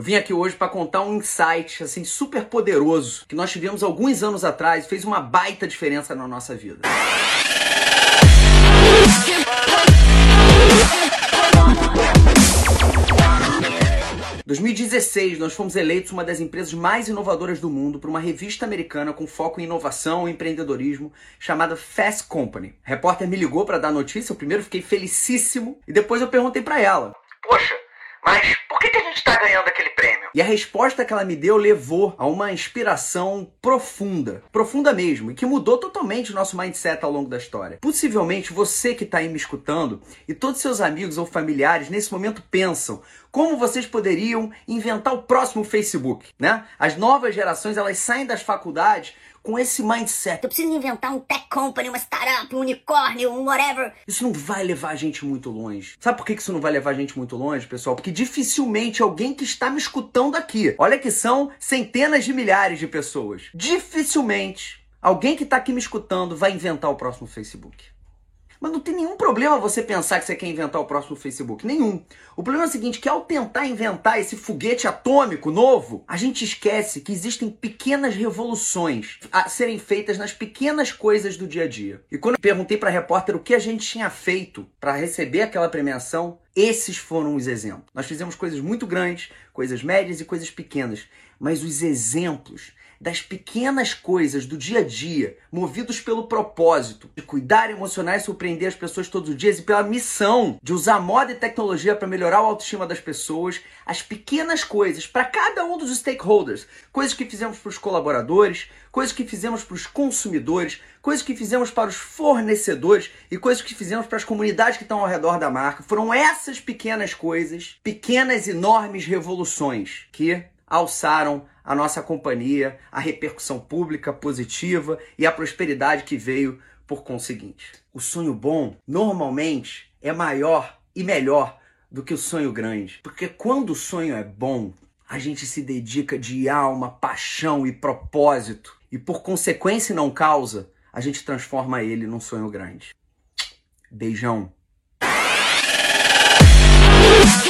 Eu vim aqui hoje para contar um insight assim super poderoso que nós tivemos alguns anos atrás fez uma baita diferença na nossa vida. 2016, nós fomos eleitos uma das empresas mais inovadoras do mundo por uma revista americana com foco em inovação e empreendedorismo chamada Fast Company. O repórter me ligou para dar notícia, eu primeiro fiquei felicíssimo e depois eu perguntei para ela: Poxa, mas gente está ganhando aquele prêmio? E a resposta que ela me deu levou a uma inspiração profunda, profunda mesmo, e que mudou totalmente o nosso mindset ao longo da história. Possivelmente você que está aí me escutando e todos seus amigos ou familiares nesse momento pensam como vocês poderiam inventar o próximo Facebook, né? As novas gerações elas saem das faculdades com esse mindset. Eu preciso inventar um tech company, uma startup, um unicórnio, um whatever. Isso não vai levar a gente muito longe. Sabe por que isso não vai levar a gente muito longe, pessoal? Porque dificilmente alguém que está me escutando aqui, olha que são centenas de milhares de pessoas, dificilmente alguém que está aqui me escutando vai inventar o próximo Facebook. Mas não tem nenhum problema você pensar que você quer inventar o próximo Facebook. Nenhum. O problema é o seguinte, que ao tentar inventar esse foguete atômico novo, a gente esquece que existem pequenas revoluções a serem feitas nas pequenas coisas do dia a dia. E quando eu perguntei para a repórter o que a gente tinha feito para receber aquela premiação, esses foram os exemplos. Nós fizemos coisas muito grandes, coisas médias e coisas pequenas, mas os exemplos das pequenas coisas do dia a dia, movidos pelo propósito de cuidar, emocionar e surpreender as pessoas todos os dias e pela missão de usar moda e tecnologia para melhorar a autoestima das pessoas, as pequenas coisas para cada um dos stakeholders, coisas que fizemos para os colaboradores, coisas que fizemos para os consumidores, coisas que fizemos para os fornecedores e coisas que fizemos para as comunidades que estão ao redor da marca. Foram essas pequenas coisas, pequenas enormes revoluções que alçaram a nossa companhia, a repercussão pública positiva e a prosperidade que veio por conseguinte. O sonho bom normalmente é maior e melhor do que o sonho grande, porque quando o sonho é bom, a gente se dedica de alma, paixão e propósito, e por consequência não causa, a gente transforma ele num sonho grande. Beijão. Let's go.